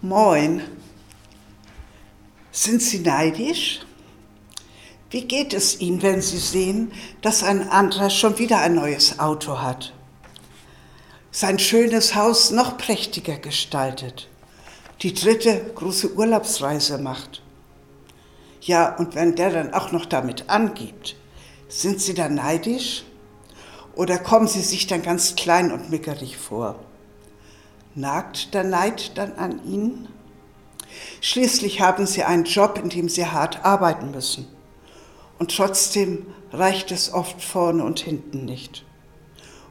Moin. Sind Sie neidisch? Wie geht es Ihnen, wenn Sie sehen, dass ein anderer schon wieder ein neues Auto hat? Sein schönes Haus noch prächtiger gestaltet, die dritte große Urlaubsreise macht. Ja, und wenn der dann auch noch damit angibt, sind Sie dann neidisch? Oder kommen Sie sich dann ganz klein und mickerig vor? Nagt der Neid dann an Ihnen? Schließlich haben Sie einen Job, in dem Sie hart arbeiten müssen. Und trotzdem reicht es oft vorne und hinten nicht.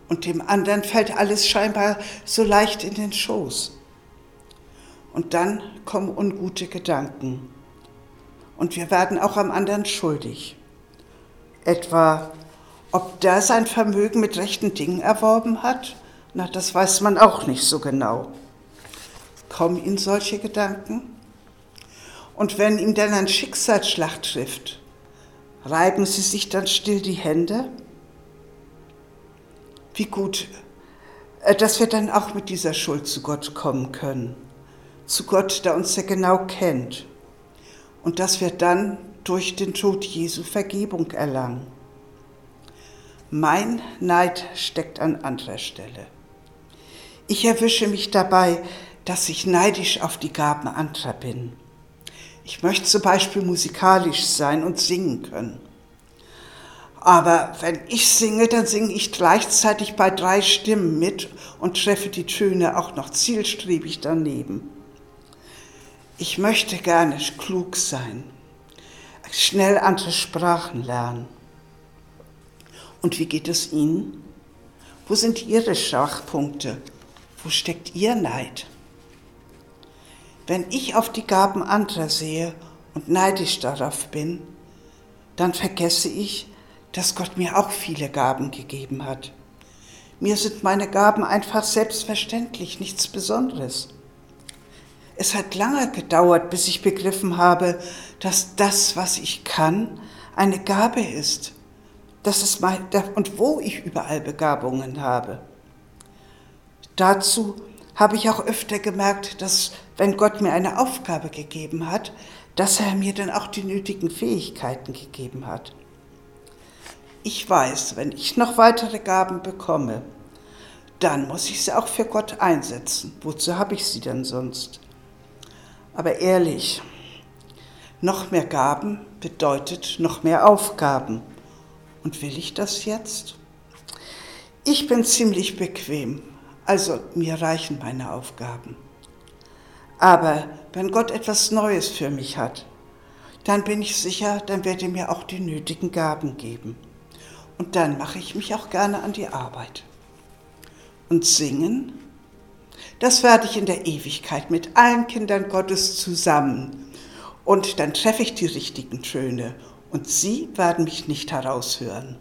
Und dem anderen fällt alles scheinbar so leicht in den Schoß. Und dann kommen ungute Gedanken. Und wir werden auch am anderen schuldig. Etwa, ob der sein Vermögen mit rechten Dingen erworben hat na, das weiß man auch nicht so genau. Kommen Ihnen solche Gedanken? Und wenn ihm dann ein Schicksalsschlag trifft, reiben Sie sich dann still die Hände? Wie gut, äh, dass wir dann auch mit dieser Schuld zu Gott kommen können. Zu Gott, der uns ja genau kennt. Und dass wir dann durch den Tod Jesu Vergebung erlangen. Mein Neid steckt an anderer Stelle. Ich erwische mich dabei, dass ich neidisch auf die Gaben anderer bin. Ich möchte zum Beispiel musikalisch sein und singen können. Aber wenn ich singe, dann singe ich gleichzeitig bei drei Stimmen mit und treffe die Töne auch noch zielstrebig daneben. Ich möchte gerne klug sein, schnell andere Sprachen lernen. Und wie geht es Ihnen? Wo sind Ihre Schwachpunkte? Wo steckt Ihr Neid? Wenn ich auf die Gaben anderer sehe und neidisch darauf bin, dann vergesse ich, dass Gott mir auch viele Gaben gegeben hat. Mir sind meine Gaben einfach selbstverständlich, nichts Besonderes. Es hat lange gedauert, bis ich begriffen habe, dass das, was ich kann, eine Gabe ist. Das ist mein, und wo ich überall Begabungen habe. Dazu habe ich auch öfter gemerkt, dass wenn Gott mir eine Aufgabe gegeben hat, dass er mir dann auch die nötigen Fähigkeiten gegeben hat. Ich weiß, wenn ich noch weitere Gaben bekomme, dann muss ich sie auch für Gott einsetzen. Wozu habe ich sie denn sonst? Aber ehrlich, noch mehr Gaben bedeutet noch mehr Aufgaben. Und will ich das jetzt? Ich bin ziemlich bequem also mir reichen meine Aufgaben. Aber wenn Gott etwas Neues für mich hat, dann bin ich sicher, dann wird er mir auch die nötigen Gaben geben. Und dann mache ich mich auch gerne an die Arbeit. Und singen, das werde ich in der Ewigkeit mit allen Kindern Gottes zusammen. Und dann treffe ich die richtigen Töne und sie werden mich nicht heraushören.